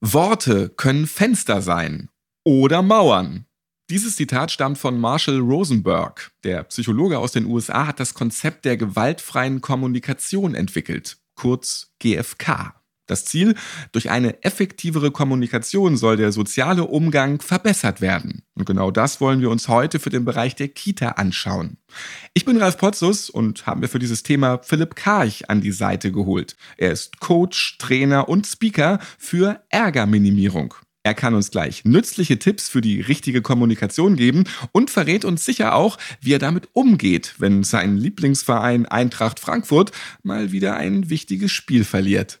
Worte können Fenster sein oder Mauern. Dieses Zitat stammt von Marshall Rosenberg. Der Psychologe aus den USA hat das Konzept der gewaltfreien Kommunikation entwickelt, kurz GFK. Das Ziel, durch eine effektivere Kommunikation soll der soziale Umgang verbessert werden. Und genau das wollen wir uns heute für den Bereich der Kita anschauen. Ich bin Ralf Potzus und haben mir für dieses Thema Philipp Karch an die Seite geholt. Er ist Coach, Trainer und Speaker für Ärgerminimierung. Er kann uns gleich nützliche Tipps für die richtige Kommunikation geben und verrät uns sicher auch, wie er damit umgeht, wenn sein Lieblingsverein Eintracht Frankfurt mal wieder ein wichtiges Spiel verliert.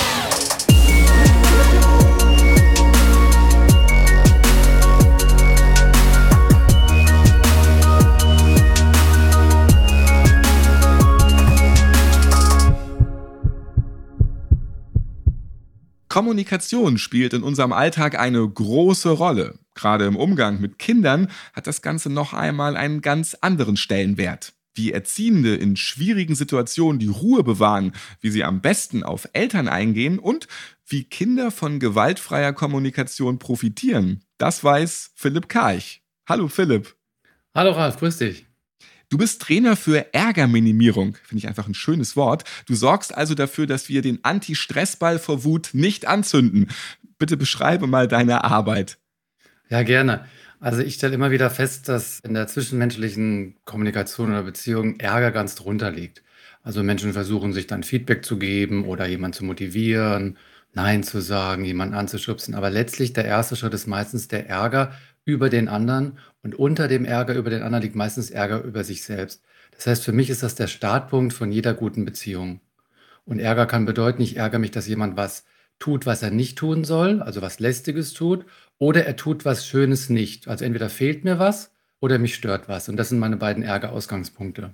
Kommunikation spielt in unserem Alltag eine große Rolle. Gerade im Umgang mit Kindern hat das Ganze noch einmal einen ganz anderen Stellenwert. Wie Erziehende in schwierigen Situationen die Ruhe bewahren, wie sie am besten auf Eltern eingehen und wie Kinder von gewaltfreier Kommunikation profitieren, das weiß Philipp Karch. Hallo Philipp. Hallo Ralf, grüß dich. Du bist Trainer für Ärgerminimierung, finde ich einfach ein schönes Wort. Du sorgst also dafür, dass wir den Anti-Stressball vor Wut nicht anzünden. Bitte beschreibe mal deine Arbeit. Ja, gerne. Also ich stelle immer wieder fest, dass in der zwischenmenschlichen Kommunikation oder Beziehung Ärger ganz drunter liegt. Also Menschen versuchen sich dann Feedback zu geben oder jemanden zu motivieren, Nein zu sagen, jemanden anzuschubsen. Aber letztlich der erste Schritt ist meistens der Ärger über den anderen und unter dem Ärger über den anderen liegt meistens Ärger über sich selbst. Das heißt, für mich ist das der Startpunkt von jeder guten Beziehung. Und Ärger kann bedeuten, ich ärgere mich, dass jemand was tut, was er nicht tun soll, also was Lästiges tut, oder er tut was Schönes nicht. Also entweder fehlt mir was oder mich stört was. Und das sind meine beiden Ärgerausgangspunkte.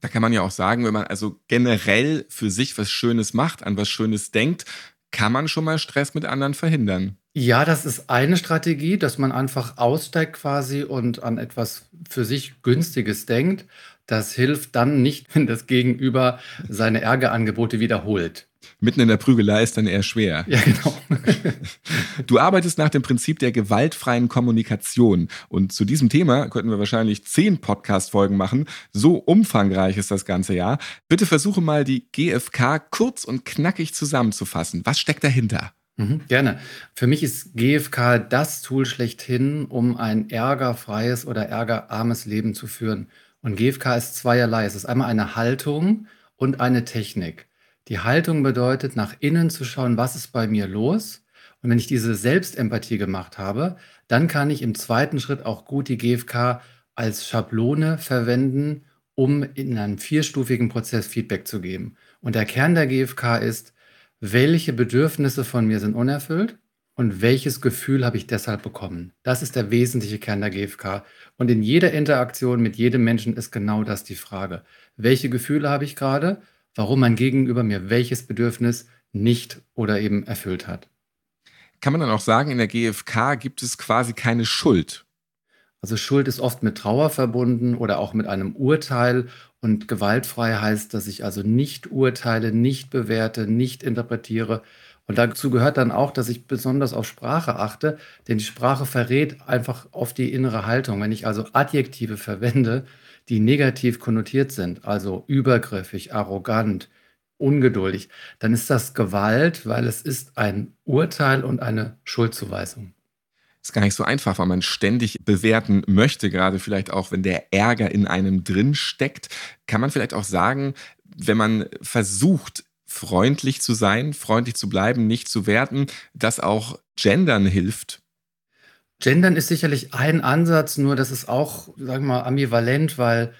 Da kann man ja auch sagen, wenn man also generell für sich was Schönes macht, an was Schönes denkt, kann man schon mal Stress mit anderen verhindern. Ja, das ist eine Strategie, dass man einfach aussteigt quasi und an etwas für sich Günstiges denkt. Das hilft dann nicht, wenn das Gegenüber seine Ärgerangebote wiederholt. Mitten in der Prügelei ist dann eher schwer. Ja, genau. du arbeitest nach dem Prinzip der gewaltfreien Kommunikation. Und zu diesem Thema könnten wir wahrscheinlich zehn Podcast-Folgen machen. So umfangreich ist das ganze Jahr. Bitte versuche mal die GFK kurz und knackig zusammenzufassen. Was steckt dahinter? Mhm, gerne. Für mich ist GFK das Tool schlechthin, um ein ärgerfreies oder ärgerarmes Leben zu führen. Und GFK ist zweierlei. Es ist einmal eine Haltung und eine Technik. Die Haltung bedeutet, nach innen zu schauen, was ist bei mir los. Und wenn ich diese Selbstempathie gemacht habe, dann kann ich im zweiten Schritt auch gut die GFK als Schablone verwenden, um in einem vierstufigen Prozess Feedback zu geben. Und der Kern der GFK ist, welche Bedürfnisse von mir sind unerfüllt und welches Gefühl habe ich deshalb bekommen. Das ist der wesentliche Kern der GFK. Und in jeder Interaktion mit jedem Menschen ist genau das die Frage. Welche Gefühle habe ich gerade warum mein Gegenüber mir welches Bedürfnis nicht oder eben erfüllt hat. Kann man dann auch sagen, in der GfK gibt es quasi keine Schuld? Also Schuld ist oft mit Trauer verbunden oder auch mit einem Urteil und gewaltfrei heißt, dass ich also nicht urteile, nicht bewerte, nicht interpretiere. Und dazu gehört dann auch, dass ich besonders auf Sprache achte, denn die Sprache verrät einfach auf die innere Haltung. Wenn ich also Adjektive verwende, die negativ konnotiert sind, also übergriffig, arrogant, ungeduldig, dann ist das Gewalt, weil es ist ein Urteil und eine Schuldzuweisung. Ist gar nicht so einfach, weil man ständig bewerten möchte, gerade vielleicht auch, wenn der Ärger in einem drin steckt. Kann man vielleicht auch sagen, wenn man versucht, freundlich zu sein, freundlich zu bleiben, nicht zu werten, dass auch Gendern hilft, Gendern ist sicherlich ein Ansatz, nur das ist auch, sagen wir mal, ambivalent, weil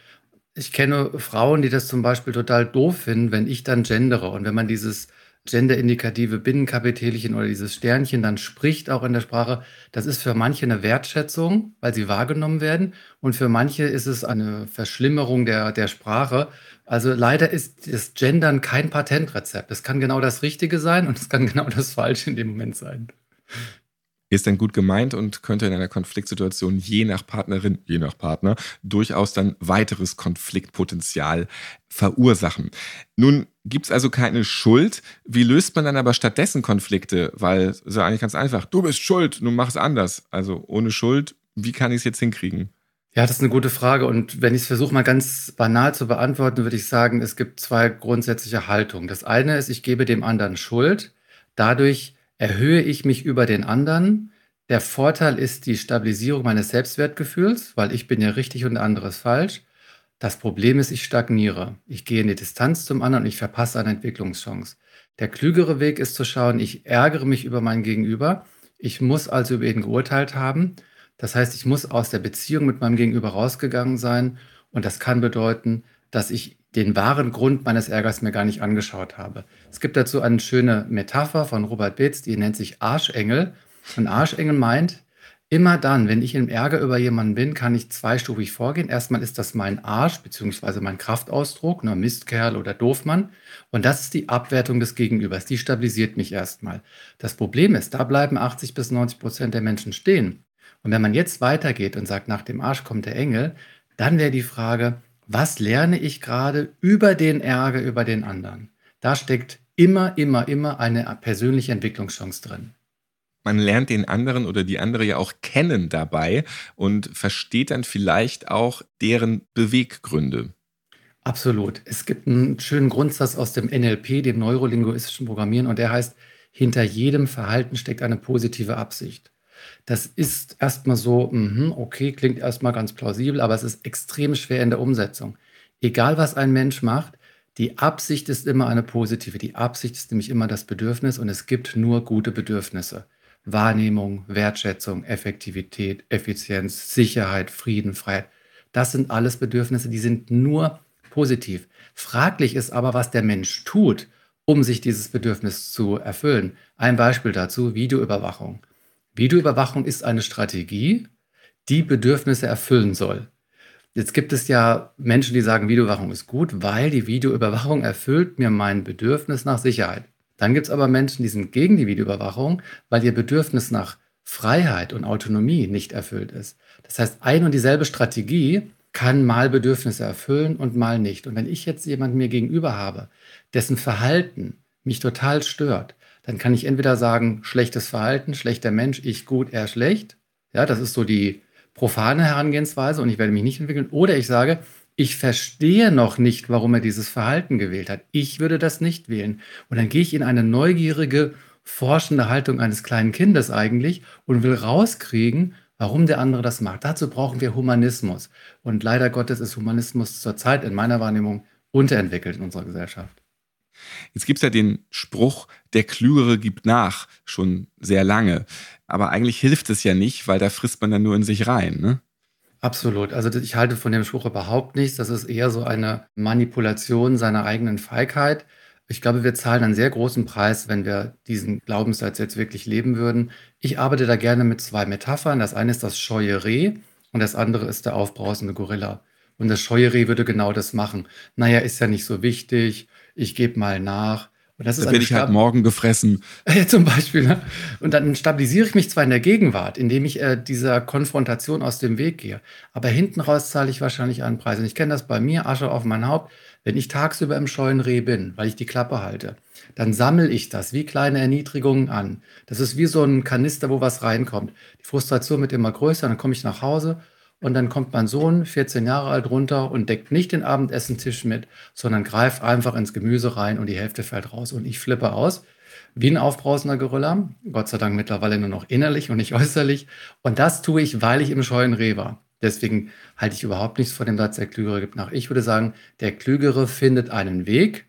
ich kenne Frauen, die das zum Beispiel total doof finden, wenn ich dann gendere. Und wenn man dieses genderindikative Binnenkapitelchen oder dieses Sternchen dann spricht, auch in der Sprache, das ist für manche eine Wertschätzung, weil sie wahrgenommen werden. Und für manche ist es eine Verschlimmerung der, der Sprache. Also leider ist das Gendern kein Patentrezept. Es kann genau das Richtige sein und es kann genau das Falsche in dem Moment sein. Ist dann gut gemeint und könnte in einer Konfliktsituation je nach Partnerin, je nach Partner durchaus dann weiteres Konfliktpotenzial verursachen. Nun gibt es also keine Schuld. Wie löst man dann aber stattdessen Konflikte? Weil es ist ja eigentlich ganz einfach. Du bist schuld, nun mach es anders. Also ohne Schuld, wie kann ich es jetzt hinkriegen? Ja, das ist eine gute Frage. Und wenn ich es versuche, mal ganz banal zu beantworten, würde ich sagen, es gibt zwei grundsätzliche Haltungen. Das eine ist, ich gebe dem anderen Schuld. Dadurch erhöhe ich mich über den anderen. Der Vorteil ist die Stabilisierung meines Selbstwertgefühls, weil ich bin ja richtig und der andere ist falsch. Das Problem ist, ich stagniere. Ich gehe in die Distanz zum anderen und ich verpasse eine Entwicklungschance. Der klügere Weg ist zu schauen, ich ärgere mich über mein Gegenüber. Ich muss also über ihn geurteilt haben. Das heißt, ich muss aus der Beziehung mit meinem Gegenüber rausgegangen sein. Und das kann bedeuten, dass ich den wahren Grund meines Ärgers mir gar nicht angeschaut habe. Es gibt dazu eine schöne Metapher von Robert Bitz, die nennt sich Arschengel. Und Arschengel meint, immer dann, wenn ich im Ärger über jemanden bin, kann ich zweistufig vorgehen. Erstmal ist das mein Arsch bzw. mein Kraftausdruck, ne, Mistkerl oder Doofmann. Und das ist die Abwertung des Gegenübers. Die stabilisiert mich erstmal. Das Problem ist, da bleiben 80 bis 90 Prozent der Menschen stehen. Und wenn man jetzt weitergeht und sagt, nach dem Arsch kommt der Engel, dann wäre die Frage, was lerne ich gerade über den Ärger über den anderen? Da steckt immer, immer, immer eine persönliche Entwicklungschance drin. Man lernt den anderen oder die andere ja auch kennen dabei und versteht dann vielleicht auch deren Beweggründe. Absolut. Es gibt einen schönen Grundsatz aus dem NLP, dem neurolinguistischen Programmieren, und der heißt, hinter jedem Verhalten steckt eine positive Absicht. Das ist erstmal so, mh, okay, klingt erstmal ganz plausibel, aber es ist extrem schwer in der Umsetzung. Egal, was ein Mensch macht, die Absicht ist immer eine positive. Die Absicht ist nämlich immer das Bedürfnis und es gibt nur gute Bedürfnisse. Wahrnehmung, Wertschätzung, Effektivität, Effizienz, Sicherheit, Frieden, Freiheit. Das sind alles Bedürfnisse, die sind nur positiv. Fraglich ist aber, was der Mensch tut, um sich dieses Bedürfnis zu erfüllen. Ein Beispiel dazu, Videoüberwachung. Videoüberwachung ist eine Strategie, die Bedürfnisse erfüllen soll. Jetzt gibt es ja Menschen, die sagen, Videoüberwachung ist gut, weil die Videoüberwachung erfüllt mir mein Bedürfnis nach Sicherheit. Dann gibt es aber Menschen, die sind gegen die Videoüberwachung, weil ihr Bedürfnis nach Freiheit und Autonomie nicht erfüllt ist. Das heißt, ein und dieselbe Strategie kann mal Bedürfnisse erfüllen und mal nicht. Und wenn ich jetzt jemanden mir gegenüber habe, dessen Verhalten mich total stört, dann kann ich entweder sagen, schlechtes Verhalten, schlechter Mensch, ich gut, er schlecht. Ja, das ist so die profane Herangehensweise und ich werde mich nicht entwickeln. Oder ich sage, ich verstehe noch nicht, warum er dieses Verhalten gewählt hat. Ich würde das nicht wählen. Und dann gehe ich in eine neugierige, forschende Haltung eines kleinen Kindes eigentlich und will rauskriegen, warum der andere das macht. Dazu brauchen wir Humanismus. Und leider Gottes ist Humanismus zurzeit in meiner Wahrnehmung unterentwickelt in unserer Gesellschaft. Jetzt gibt es ja den Spruch, der Klügere gibt nach, schon sehr lange. Aber eigentlich hilft es ja nicht, weil da frisst man dann nur in sich rein. Ne? Absolut. Also ich halte von dem Spruch überhaupt nichts. Das ist eher so eine Manipulation seiner eigenen Feigheit. Ich glaube, wir zahlen einen sehr großen Preis, wenn wir diesen Glaubenssatz jetzt wirklich leben würden. Ich arbeite da gerne mit zwei Metaphern. Das eine ist das scheue Reh und das andere ist der aufbrausende Gorilla. Und das scheue Reh würde genau das machen. Naja, ist ja nicht so wichtig ich gebe mal nach. Und das ist werde ich halt morgen gefressen. Zum Beispiel. Ne? Und dann stabilisiere ich mich zwar in der Gegenwart, indem ich äh, dieser Konfrontation aus dem Weg gehe, aber hinten raus zahle ich wahrscheinlich einen Preis. Und ich kenne das bei mir, Asche auf mein Haupt. Wenn ich tagsüber im scheuen Reh bin, weil ich die Klappe halte, dann sammle ich das wie kleine Erniedrigungen an. Das ist wie so ein Kanister, wo was reinkommt. Die Frustration wird immer größer, dann komme ich nach Hause und dann kommt mein Sohn, 14 Jahre alt, runter und deckt nicht den Abendessentisch mit, sondern greift einfach ins Gemüse rein und die Hälfte fällt raus. Und ich flippe aus, wie ein aufbrausender Gorilla. Gott sei Dank mittlerweile nur noch innerlich und nicht äußerlich. Und das tue ich, weil ich im scheuen Reh war. Deswegen halte ich überhaupt nichts von dem Satz, der Klügere gibt nach. Ich würde sagen, der Klügere findet einen Weg,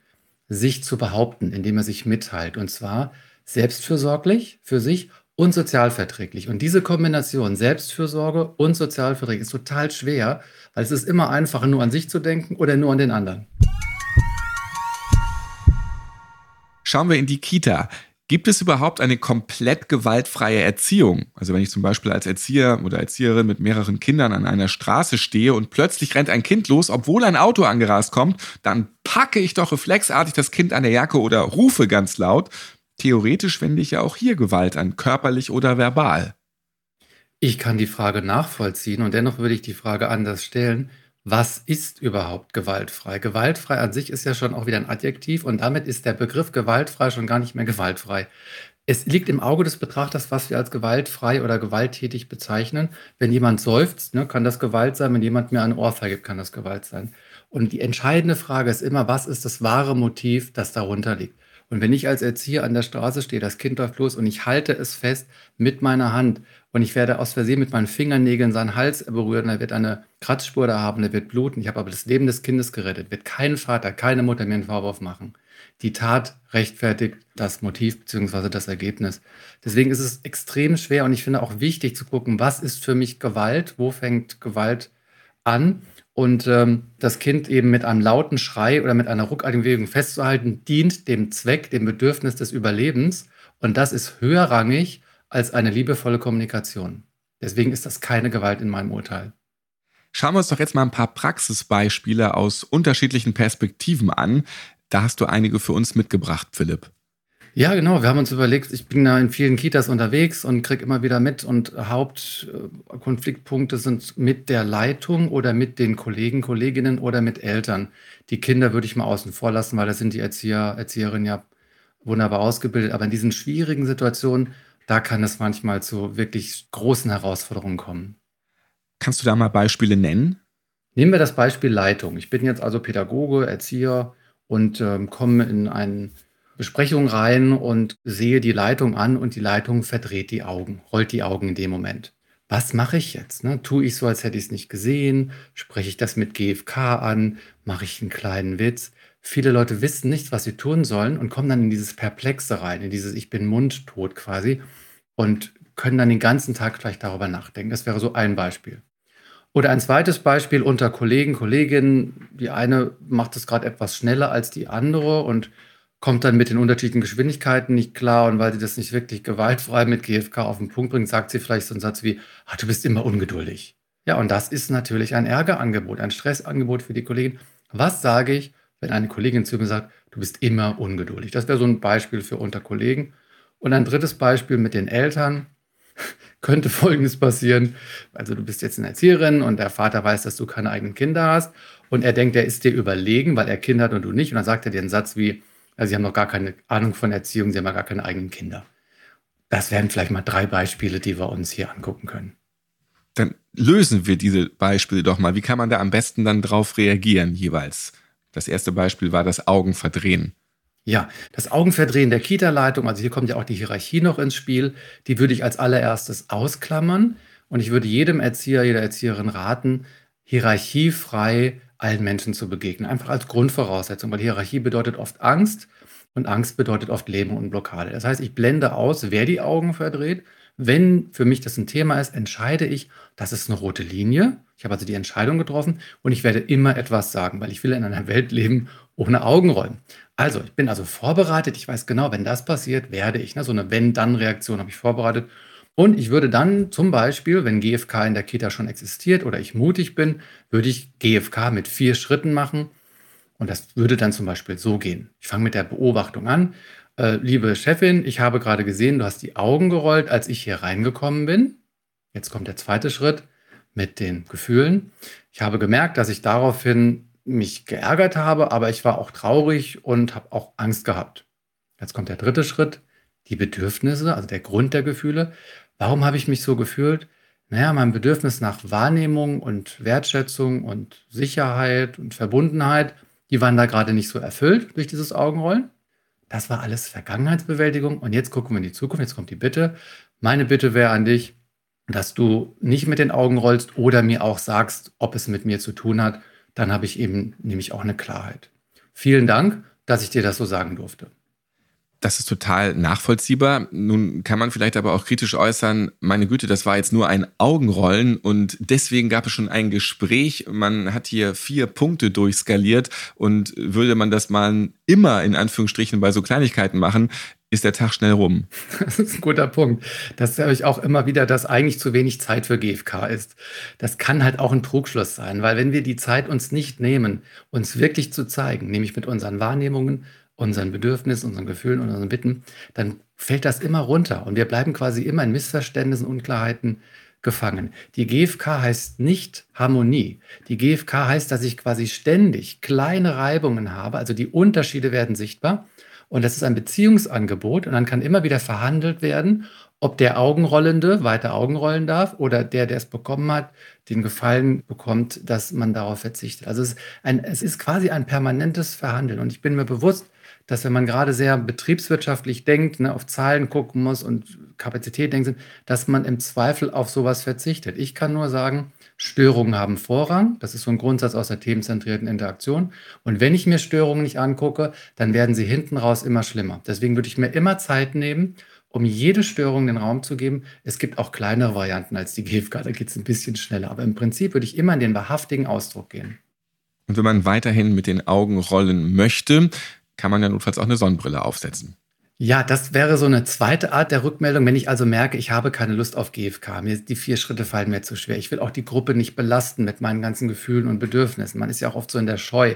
sich zu behaupten, indem er sich mitteilt. Und zwar selbstfürsorglich für sich und sozialverträglich. Und diese Kombination Selbstfürsorge und sozialverträglich ist total schwer, weil es ist immer einfacher, nur an sich zu denken oder nur an den anderen. Schauen wir in die Kita. Gibt es überhaupt eine komplett gewaltfreie Erziehung? Also wenn ich zum Beispiel als Erzieher oder Erzieherin mit mehreren Kindern an einer Straße stehe und plötzlich rennt ein Kind los, obwohl ein Auto angerast kommt, dann packe ich doch reflexartig das Kind an der Jacke oder rufe ganz laut Theoretisch wende ich ja auch hier Gewalt an, körperlich oder verbal. Ich kann die Frage nachvollziehen und dennoch würde ich die Frage anders stellen. Was ist überhaupt gewaltfrei? Gewaltfrei an sich ist ja schon auch wieder ein Adjektiv und damit ist der Begriff gewaltfrei schon gar nicht mehr gewaltfrei. Es liegt im Auge des Betrachters, was wir als gewaltfrei oder gewalttätig bezeichnen. Wenn jemand seufzt, ne, kann das Gewalt sein. Wenn jemand mir eine Ohrfeige gibt, kann das Gewalt sein. Und die entscheidende Frage ist immer, was ist das wahre Motiv, das darunter liegt? Und wenn ich als Erzieher an der Straße stehe, das Kind läuft los und ich halte es fest mit meiner Hand und ich werde aus Versehen mit meinen Fingernägeln seinen Hals berühren, er wird eine Kratzspur da haben, er wird bluten. Ich habe aber das Leben des Kindes gerettet, wird kein Vater, keine Mutter mir einen Vorwurf machen. Die Tat rechtfertigt das Motiv bzw. das Ergebnis. Deswegen ist es extrem schwer und ich finde auch wichtig zu gucken, was ist für mich Gewalt, wo fängt Gewalt an und ähm, das Kind eben mit einem lauten Schrei oder mit einer ruckartigen Bewegung festzuhalten, dient dem Zweck, dem Bedürfnis des Überlebens. Und das ist höherrangig als eine liebevolle Kommunikation. Deswegen ist das keine Gewalt in meinem Urteil. Schauen wir uns doch jetzt mal ein paar Praxisbeispiele aus unterschiedlichen Perspektiven an. Da hast du einige für uns mitgebracht, Philipp. Ja, genau. Wir haben uns überlegt, ich bin da in vielen Kitas unterwegs und kriege immer wieder mit und Hauptkonfliktpunkte sind mit der Leitung oder mit den Kollegen, Kolleginnen oder mit Eltern. Die Kinder würde ich mal außen vor lassen, weil da sind die Erzieher, Erzieherinnen ja wunderbar ausgebildet. Aber in diesen schwierigen Situationen, da kann es manchmal zu wirklich großen Herausforderungen kommen. Kannst du da mal Beispiele nennen? Nehmen wir das Beispiel Leitung. Ich bin jetzt also Pädagoge, Erzieher und ähm, komme in einen Besprechung rein und sehe die Leitung an und die Leitung verdreht die Augen, rollt die Augen in dem Moment. Was mache ich jetzt? Ne? Tue ich so, als hätte ich es nicht gesehen? Spreche ich das mit GFK an? Mache ich einen kleinen Witz? Viele Leute wissen nicht, was sie tun sollen und kommen dann in dieses Perplexe rein, in dieses Ich bin mundtot quasi und können dann den ganzen Tag vielleicht darüber nachdenken. Das wäre so ein Beispiel. Oder ein zweites Beispiel unter Kollegen, Kolleginnen. Die eine macht es gerade etwas schneller als die andere und kommt dann mit den unterschiedlichen Geschwindigkeiten nicht klar und weil sie das nicht wirklich gewaltfrei mit GFK auf den Punkt bringt, sagt sie vielleicht so einen Satz wie, ah, du bist immer ungeduldig. Ja, und das ist natürlich ein Ärgerangebot, ein Stressangebot für die Kollegin. Was sage ich, wenn eine Kollegin zu mir sagt, du bist immer ungeduldig? Das wäre so ein Beispiel für unter Kollegen. Und ein drittes Beispiel mit den Eltern könnte Folgendes passieren. Also du bist jetzt eine Erzieherin und der Vater weiß, dass du keine eigenen Kinder hast und er denkt, er ist dir überlegen, weil er Kinder hat und du nicht. Und dann sagt er dir einen Satz wie, also sie haben noch gar keine Ahnung von Erziehung, sie haben ja gar keine eigenen Kinder. Das wären vielleicht mal drei Beispiele, die wir uns hier angucken können. Dann lösen wir diese Beispiele doch mal. Wie kann man da am besten dann drauf reagieren jeweils? Das erste Beispiel war das Augenverdrehen. Ja, das Augenverdrehen der Kita-Leitung, also hier kommt ja auch die Hierarchie noch ins Spiel, die würde ich als allererstes ausklammern. Und ich würde jedem Erzieher, jeder Erzieherin raten, hierarchiefrei allen Menschen zu begegnen. Einfach als Grundvoraussetzung, weil Hierarchie bedeutet oft Angst und Angst bedeutet oft Leben und Blockade. Das heißt, ich blende aus, wer die Augen verdreht. Wenn für mich das ein Thema ist, entscheide ich, das ist eine rote Linie. Ich habe also die Entscheidung getroffen und ich werde immer etwas sagen, weil ich will in einer Welt leben ohne Augenrollen. Also, ich bin also vorbereitet. Ich weiß genau, wenn das passiert, werde ich. Ne, so eine Wenn-Dann-Reaktion habe ich vorbereitet und ich würde dann zum Beispiel, wenn GFK in der Kita schon existiert oder ich mutig bin, würde ich GFK mit vier Schritten machen. Und das würde dann zum Beispiel so gehen. Ich fange mit der Beobachtung an. Äh, liebe Chefin, ich habe gerade gesehen, du hast die Augen gerollt, als ich hier reingekommen bin. Jetzt kommt der zweite Schritt mit den Gefühlen. Ich habe gemerkt, dass ich daraufhin mich geärgert habe, aber ich war auch traurig und habe auch Angst gehabt. Jetzt kommt der dritte Schritt, die Bedürfnisse, also der Grund der Gefühle. Warum habe ich mich so gefühlt? Naja, mein Bedürfnis nach Wahrnehmung und Wertschätzung und Sicherheit und Verbundenheit, die waren da gerade nicht so erfüllt durch dieses Augenrollen. Das war alles Vergangenheitsbewältigung. Und jetzt gucken wir in die Zukunft. Jetzt kommt die Bitte. Meine Bitte wäre an dich, dass du nicht mit den Augen rollst oder mir auch sagst, ob es mit mir zu tun hat. Dann habe ich eben nämlich auch eine Klarheit. Vielen Dank, dass ich dir das so sagen durfte. Das ist total nachvollziehbar. Nun kann man vielleicht aber auch kritisch äußern, meine Güte, das war jetzt nur ein Augenrollen und deswegen gab es schon ein Gespräch. Man hat hier vier Punkte durchskaliert und würde man das mal immer in Anführungsstrichen bei so Kleinigkeiten machen, ist der Tag schnell rum. Das ist ein guter Punkt. Das höre ich auch immer wieder, dass eigentlich zu wenig Zeit für GFK ist. Das kann halt auch ein Trugschluss sein, weil wenn wir die Zeit uns nicht nehmen, uns wirklich zu zeigen, nämlich mit unseren Wahrnehmungen, unseren Bedürfnissen, unseren Gefühlen unseren Bitten, dann fällt das immer runter und wir bleiben quasi immer in Missverständnissen, Unklarheiten gefangen. Die GFK heißt nicht Harmonie. Die GFK heißt, dass ich quasi ständig kleine Reibungen habe, also die Unterschiede werden sichtbar und das ist ein Beziehungsangebot und dann kann immer wieder verhandelt werden, ob der Augenrollende weiter Augen rollen darf oder der, der es bekommen hat, den Gefallen bekommt, dass man darauf verzichtet. Also es ist, ein, es ist quasi ein permanentes Verhandeln. Und ich bin mir bewusst, dass wenn man gerade sehr betriebswirtschaftlich denkt, ne, auf Zahlen gucken muss und Kapazität denkt, dass man im Zweifel auf sowas verzichtet. Ich kann nur sagen, Störungen haben Vorrang. Das ist so ein Grundsatz aus der themenzentrierten Interaktion. Und wenn ich mir Störungen nicht angucke, dann werden sie hinten raus immer schlimmer. Deswegen würde ich mir immer Zeit nehmen, um jede Störung den Raum zu geben. Es gibt auch kleinere Varianten als die GFK, da geht es ein bisschen schneller. Aber im Prinzip würde ich immer in den wahrhaftigen Ausdruck gehen. Und wenn man weiterhin mit den Augen rollen möchte, kann man ja notfalls auch eine Sonnenbrille aufsetzen. Ja, das wäre so eine zweite Art der Rückmeldung, wenn ich also merke, ich habe keine Lust auf GFK. Mir die vier Schritte fallen mir zu schwer. Ich will auch die Gruppe nicht belasten mit meinen ganzen Gefühlen und Bedürfnissen. Man ist ja auch oft so in der Scheu.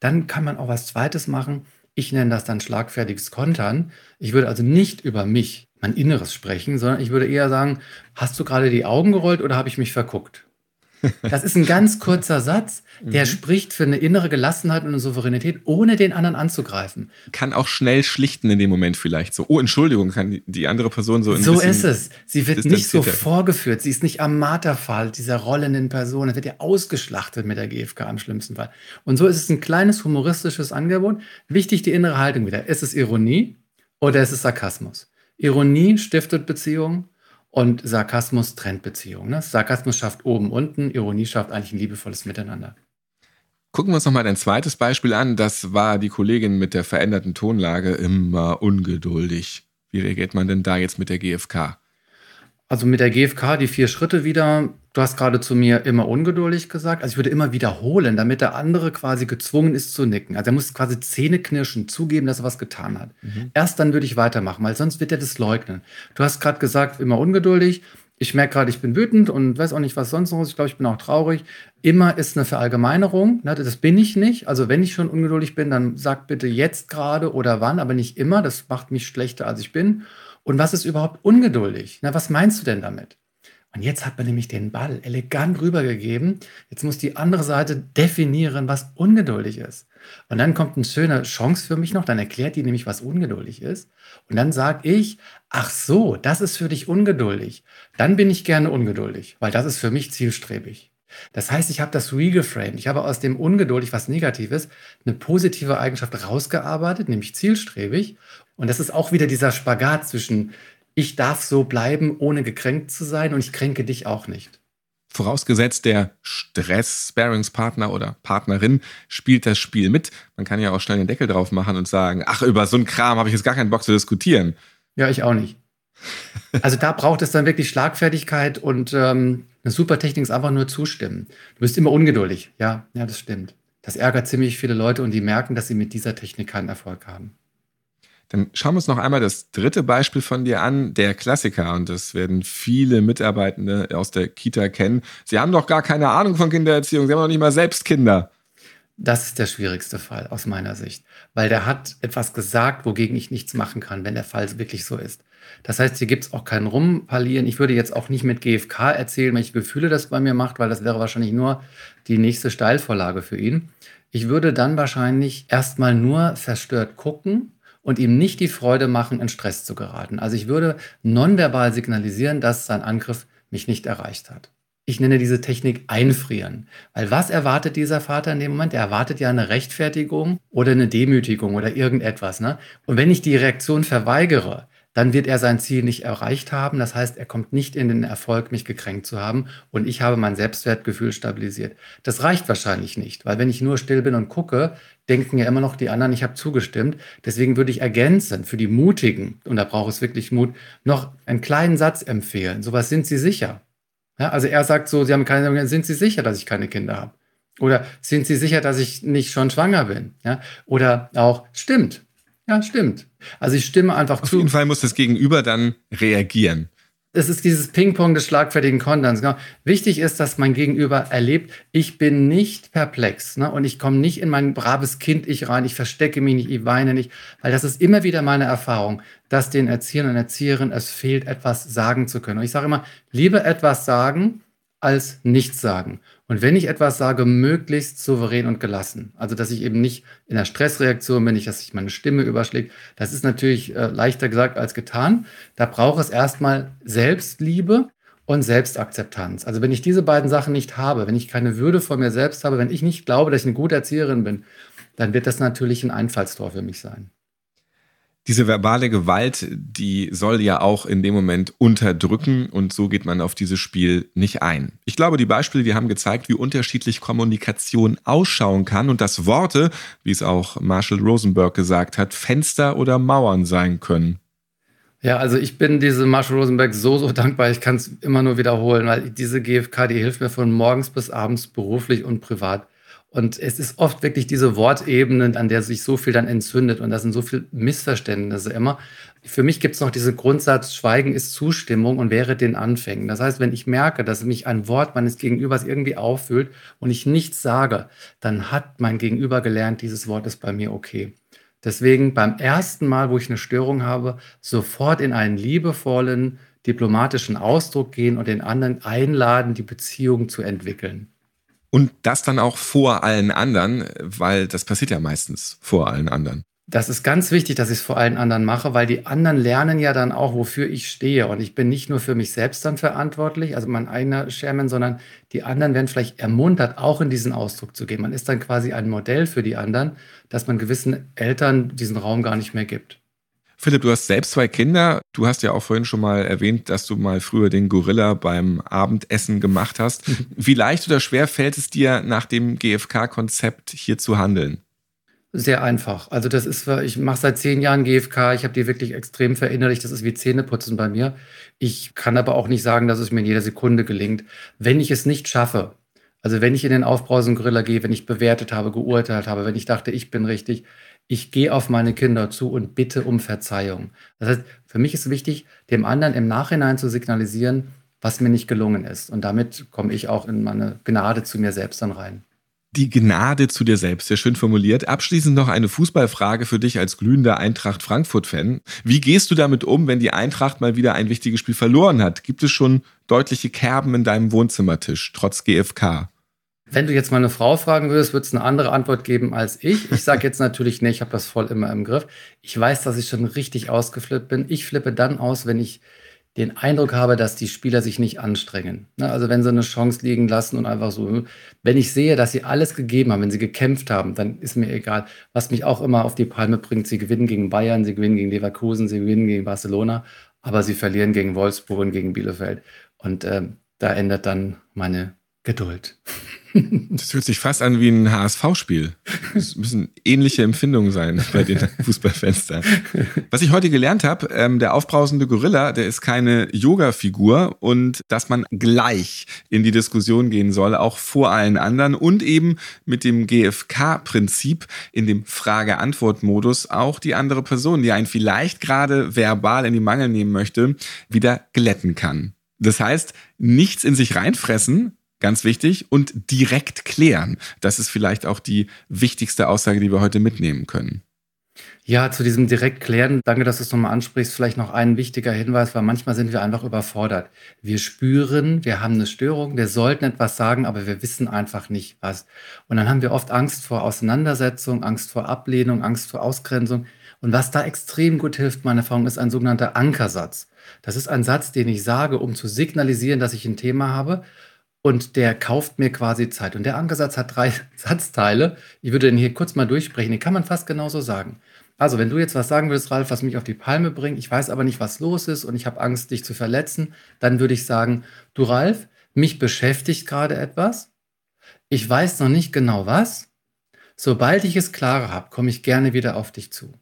Dann kann man auch was Zweites machen. Ich nenne das dann schlagfertiges Kontern. Ich würde also nicht über mich, mein Inneres sprechen, sondern ich würde eher sagen, hast du gerade die Augen gerollt oder habe ich mich verguckt? Das ist ein ganz kurzer Satz, der mhm. spricht für eine innere Gelassenheit und eine Souveränität, ohne den anderen anzugreifen. Kann auch schnell schlichten in dem Moment vielleicht so. Oh, Entschuldigung, kann die andere Person so. So ist es. Sie wird nicht so vorgeführt. Sie ist nicht am Marterfall dieser rollenden Person. Es wird ja ausgeschlachtet mit der GfK am schlimmsten Fall. Und so ist es ein kleines humoristisches Angebot. Wichtig die innere Haltung wieder. Ist es Ironie oder ist es Sarkasmus? Ironie stiftet Beziehungen. Und Sarkasmus trennt Beziehungen. Ne? Sarkasmus schafft oben, unten, Ironie schafft eigentlich ein liebevolles Miteinander. Gucken wir uns nochmal dein zweites Beispiel an. Das war die Kollegin mit der veränderten Tonlage immer ungeduldig. Wie reagiert man denn da jetzt mit der GfK? Also mit der GfK die vier Schritte wieder. Du hast gerade zu mir immer ungeduldig gesagt. Also ich würde immer wiederholen, damit der andere quasi gezwungen ist zu nicken. Also er muss quasi Zähneknirschen zugeben, dass er was getan hat. Mhm. Erst dann würde ich weitermachen, weil sonst wird er das leugnen. Du hast gerade gesagt, immer ungeduldig. Ich merke gerade, ich bin wütend und weiß auch nicht, was sonst noch ist. Ich glaube, ich bin auch traurig. Immer ist eine Verallgemeinerung. Ne? Das bin ich nicht. Also wenn ich schon ungeduldig bin, dann sag bitte jetzt gerade oder wann, aber nicht immer. Das macht mich schlechter, als ich bin. Und was ist überhaupt ungeduldig? Na, was meinst du denn damit? Und jetzt hat man nämlich den Ball elegant rübergegeben. Jetzt muss die andere Seite definieren, was ungeduldig ist. Und dann kommt eine schöne Chance für mich noch. Dann erklärt die nämlich, was ungeduldig ist. Und dann sage ich, ach so, das ist für dich ungeduldig. Dann bin ich gerne ungeduldig, weil das ist für mich zielstrebig. Das heißt, ich habe das regeframed. Ich habe aus dem ungeduldig was Negatives eine positive Eigenschaft rausgearbeitet, nämlich zielstrebig. Und das ist auch wieder dieser Spagat zwischen, ich darf so bleiben, ohne gekränkt zu sein und ich kränke dich auch nicht. Vorausgesetzt, der Stress-Sparingspartner oder Partnerin spielt das Spiel mit. Man kann ja auch schnell den Deckel drauf machen und sagen, ach, über so einen Kram habe ich jetzt gar keinen Bock zu diskutieren. Ja, ich auch nicht. Also da braucht es dann wirklich Schlagfertigkeit und ähm, eine super Technik ist einfach nur zustimmen. Du bist immer ungeduldig. Ja, ja, das stimmt. Das ärgert ziemlich viele Leute und die merken, dass sie mit dieser Technik keinen Erfolg haben. Dann schauen wir uns noch einmal das dritte Beispiel von dir an, der Klassiker. Und das werden viele Mitarbeitende aus der Kita kennen. Sie haben doch gar keine Ahnung von Kindererziehung. Sie haben doch nicht mal selbst Kinder. Das ist der schwierigste Fall aus meiner Sicht, weil der hat etwas gesagt, wogegen ich nichts machen kann, wenn der Fall wirklich so ist. Das heißt, hier gibt es auch kein Rumpalieren. Ich würde jetzt auch nicht mit GFK erzählen, welche Gefühle das bei mir macht, weil das wäre wahrscheinlich nur die nächste Steilvorlage für ihn. Ich würde dann wahrscheinlich erstmal nur verstört gucken und ihm nicht die Freude machen, in Stress zu geraten. Also ich würde nonverbal signalisieren, dass sein Angriff mich nicht erreicht hat. Ich nenne diese Technik einfrieren. Weil was erwartet dieser Vater in dem Moment? Er erwartet ja eine Rechtfertigung oder eine Demütigung oder irgendetwas. Ne? Und wenn ich die Reaktion verweigere, dann wird er sein Ziel nicht erreicht haben. Das heißt, er kommt nicht in den Erfolg, mich gekränkt zu haben und ich habe mein Selbstwertgefühl stabilisiert. Das reicht wahrscheinlich nicht, weil wenn ich nur still bin und gucke, denken ja immer noch die anderen, ich habe zugestimmt. Deswegen würde ich ergänzen für die Mutigen, und da braucht es wirklich Mut, noch einen kleinen Satz empfehlen. Sowas sind Sie sicher. Ja, also er sagt so, Sie haben keine, sind Sie sicher, dass ich keine Kinder habe? Oder sind Sie sicher, dass ich nicht schon schwanger bin? Ja? Oder auch, stimmt, ja, stimmt. Also ich stimme einfach Auf zu. Auf jeden Fall muss das Gegenüber dann reagieren. Es ist dieses Ping-Pong des schlagfertigen Konterns. Genau. Wichtig ist, dass mein Gegenüber erlebt, ich bin nicht perplex ne? und ich komme nicht in mein braves Kind-Ich rein, ich verstecke mich nicht, ich weine nicht, weil das ist immer wieder meine Erfahrung, dass den Erziehern und Erzieherinnen es fehlt, etwas sagen zu können. Und ich sage immer, lieber etwas sagen als nichts sagen. Und wenn ich etwas sage, möglichst souverän und gelassen. Also, dass ich eben nicht in der Stressreaktion bin, nicht, dass sich meine Stimme überschlägt. Das ist natürlich äh, leichter gesagt als getan. Da braucht es erstmal Selbstliebe und Selbstakzeptanz. Also, wenn ich diese beiden Sachen nicht habe, wenn ich keine Würde vor mir selbst habe, wenn ich nicht glaube, dass ich eine gute Erzieherin bin, dann wird das natürlich ein Einfallstor für mich sein diese verbale Gewalt, die soll ja auch in dem Moment unterdrücken und so geht man auf dieses Spiel nicht ein. Ich glaube, die Beispiele, die haben gezeigt, wie unterschiedlich Kommunikation ausschauen kann und dass Worte, wie es auch Marshall Rosenberg gesagt hat, Fenster oder Mauern sein können. Ja, also ich bin diese Marshall Rosenberg so, so dankbar. Ich kann es immer nur wiederholen, weil diese GfK, die hilft mir von morgens bis abends beruflich und privat. Und es ist oft wirklich diese Wortebene, an der sich so viel dann entzündet und da sind so viele Missverständnisse immer. Für mich gibt es noch diesen Grundsatz, Schweigen ist Zustimmung und wäre den Anfängen. Das heißt, wenn ich merke, dass mich ein Wort meines Gegenübers irgendwie auffühlt und ich nichts sage, dann hat mein Gegenüber gelernt, dieses Wort ist bei mir okay. Deswegen beim ersten Mal, wo ich eine Störung habe, sofort in einen liebevollen, diplomatischen Ausdruck gehen und den anderen einladen, die Beziehung zu entwickeln. Und das dann auch vor allen anderen, weil das passiert ja meistens vor allen anderen. Das ist ganz wichtig, dass ich es vor allen anderen mache, weil die anderen lernen ja dann auch, wofür ich stehe. Und ich bin nicht nur für mich selbst dann verantwortlich, also mein eigener Chairman, sondern die anderen werden vielleicht ermuntert, auch in diesen Ausdruck zu gehen. Man ist dann quasi ein Modell für die anderen, dass man gewissen Eltern diesen Raum gar nicht mehr gibt. Philipp, du hast selbst zwei Kinder. Du hast ja auch vorhin schon mal erwähnt, dass du mal früher den Gorilla beim Abendessen gemacht hast. Wie leicht oder schwer fällt es dir, nach dem GfK-Konzept hier zu handeln? Sehr einfach. Also das ist, ich mache seit zehn Jahren GfK. Ich habe die wirklich extrem verinnerlicht. Das ist wie Zähneputzen bei mir. Ich kann aber auch nicht sagen, dass es mir in jeder Sekunde gelingt. Wenn ich es nicht schaffe, also wenn ich in den aufbrausenden Gorilla gehe, wenn ich bewertet habe, geurteilt habe, wenn ich dachte, ich bin richtig, ich gehe auf meine Kinder zu und bitte um Verzeihung. Das heißt, für mich ist wichtig, dem anderen im Nachhinein zu signalisieren, was mir nicht gelungen ist. Und damit komme ich auch in meine Gnade zu mir selbst dann rein. Die Gnade zu dir selbst, sehr schön formuliert. Abschließend noch eine Fußballfrage für dich als glühender Eintracht Frankfurt-Fan. Wie gehst du damit um, wenn die Eintracht mal wieder ein wichtiges Spiel verloren hat? Gibt es schon deutliche Kerben in deinem Wohnzimmertisch, trotz GFK? Wenn du jetzt mal eine Frau fragen würdest, würde es eine andere Antwort geben als ich. Ich sage jetzt natürlich, nee, ich habe das voll immer im Griff. Ich weiß, dass ich schon richtig ausgeflippt bin. Ich flippe dann aus, wenn ich den Eindruck habe, dass die Spieler sich nicht anstrengen. Ne, also wenn sie eine Chance liegen lassen und einfach so, wenn ich sehe, dass sie alles gegeben haben, wenn sie gekämpft haben, dann ist mir egal. Was mich auch immer auf die Palme bringt, sie gewinnen gegen Bayern, sie gewinnen gegen Leverkusen, sie gewinnen gegen Barcelona, aber sie verlieren gegen Wolfsburg und gegen Bielefeld. Und äh, da ändert dann meine Geduld. Das fühlt sich fast an wie ein HSV-Spiel. Es müssen ähnliche Empfindungen sein bei den Fußballfans da. Was ich heute gelernt habe, ähm, der aufbrausende Gorilla, der ist keine Yoga-Figur und dass man gleich in die Diskussion gehen soll, auch vor allen anderen und eben mit dem GFK-Prinzip in dem Frage-Antwort-Modus auch die andere Person, die einen vielleicht gerade verbal in die Mangel nehmen möchte, wieder glätten kann. Das heißt, nichts in sich reinfressen, Ganz wichtig. Und direkt klären. Das ist vielleicht auch die wichtigste Aussage, die wir heute mitnehmen können. Ja, zu diesem direkt klären, danke, dass du es nochmal ansprichst, vielleicht noch ein wichtiger Hinweis, weil manchmal sind wir einfach überfordert. Wir spüren, wir haben eine Störung, wir sollten etwas sagen, aber wir wissen einfach nicht was. Und dann haben wir oft Angst vor Auseinandersetzung, Angst vor Ablehnung, Angst vor Ausgrenzung. Und was da extrem gut hilft, meine Erfahrung, ist ein sogenannter Ankersatz. Das ist ein Satz, den ich sage, um zu signalisieren, dass ich ein Thema habe und der kauft mir quasi Zeit. Und der Ankersatz hat drei Satzteile. Ich würde den hier kurz mal durchsprechen. Den kann man fast genauso sagen. Also, wenn du jetzt was sagen würdest, Ralf, was mich auf die Palme bringt, ich weiß aber nicht, was los ist und ich habe Angst, dich zu verletzen, dann würde ich sagen, du Ralf, mich beschäftigt gerade etwas. Ich weiß noch nicht genau was. Sobald ich es klarer habe, komme ich gerne wieder auf dich zu.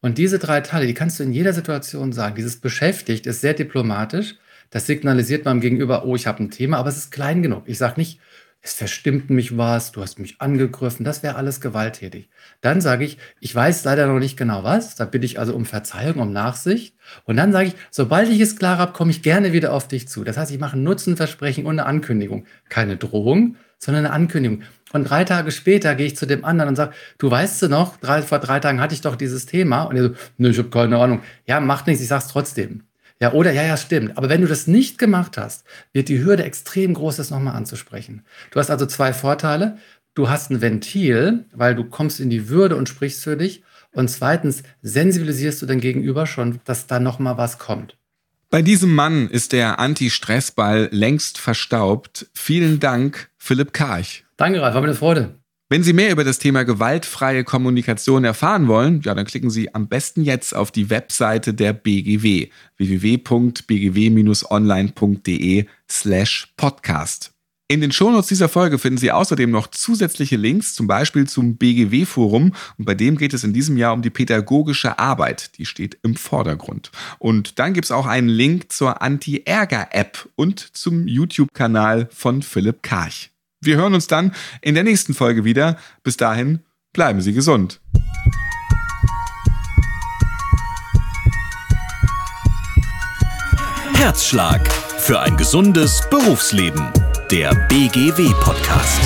Und diese drei Teile, die kannst du in jeder Situation sagen. Dieses beschäftigt ist sehr diplomatisch das signalisiert meinem Gegenüber, oh, ich habe ein Thema, aber es ist klein genug. Ich sage nicht, es verstimmt mich was, du hast mich angegriffen, das wäre alles gewalttätig. Dann sage ich, ich weiß leider noch nicht genau was, da bitte ich also um Verzeihung, um Nachsicht. Und dann sage ich, sobald ich es klar habe, komme ich gerne wieder auf dich zu. Das heißt, ich mache ein Nutzenversprechen und eine Ankündigung. Keine Drohung, sondern eine Ankündigung. Und drei Tage später gehe ich zu dem anderen und sage, du weißt du noch, drei, vor drei Tagen hatte ich doch dieses Thema. Und er so, ne, ich habe keine Ahnung. Ja, macht nichts, ich sag's trotzdem. Ja, oder ja, ja, stimmt. Aber wenn du das nicht gemacht hast, wird die Hürde extrem groß, das nochmal anzusprechen. Du hast also zwei Vorteile. Du hast ein Ventil, weil du kommst in die Würde und sprichst für dich. Und zweitens sensibilisierst du dein Gegenüber schon, dass da nochmal was kommt. Bei diesem Mann ist der Anti-Stress-Ball längst verstaubt. Vielen Dank, Philipp Karch. Danke, Ralf, war mir eine Freude. Wenn Sie mehr über das Thema gewaltfreie Kommunikation erfahren wollen, ja, dann klicken Sie am besten jetzt auf die Webseite der BGW www.bgw-online.de slash podcast. In den Shownotes dieser Folge finden Sie außerdem noch zusätzliche Links, zum Beispiel zum BGW-Forum. Und bei dem geht es in diesem Jahr um die pädagogische Arbeit. Die steht im Vordergrund. Und dann gibt es auch einen Link zur Anti-Ärger-App und zum YouTube-Kanal von Philipp Karch. Wir hören uns dann in der nächsten Folge wieder. Bis dahin, bleiben Sie gesund. Herzschlag für ein gesundes Berufsleben. Der BGW-Podcast.